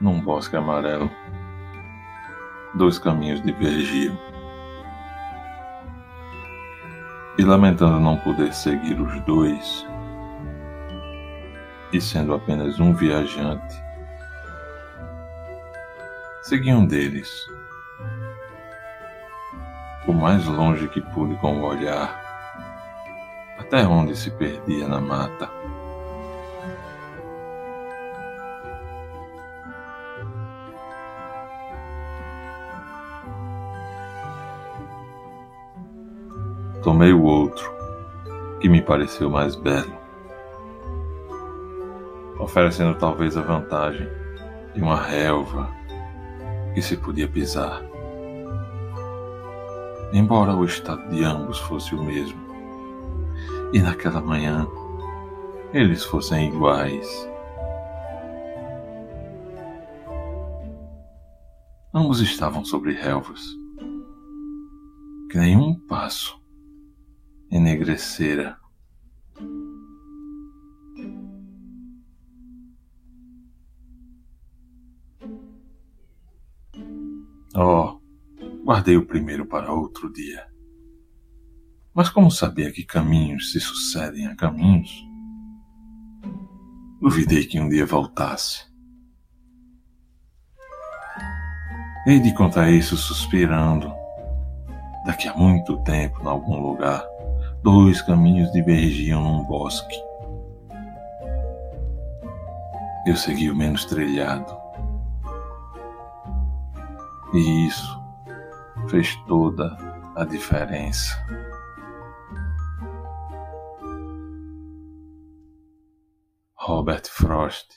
num bosque amarelo. Dois caminhos divergiam. E lamentando não poder seguir os dois, e sendo apenas um viajante, segui um deles, o mais longe que pude com o olhar, até onde se perdia na mata. Tomei o outro, que me pareceu mais belo, oferecendo talvez a vantagem de uma relva que se podia pisar. Embora o estado de ambos fosse o mesmo, e naquela manhã eles fossem iguais. Ambos estavam sobre relvas, que nenhum passo enegrecera. Oh, guardei o primeiro para outro dia. Mas como sabia que caminhos se sucedem a caminhos, duvidei que um dia voltasse. Hei de contar isso suspirando, daqui a muito tempo, em algum lugar, Dois caminhos divergiam num bosque. Eu segui o menos trilhado. E isso fez toda a diferença. Robert Frost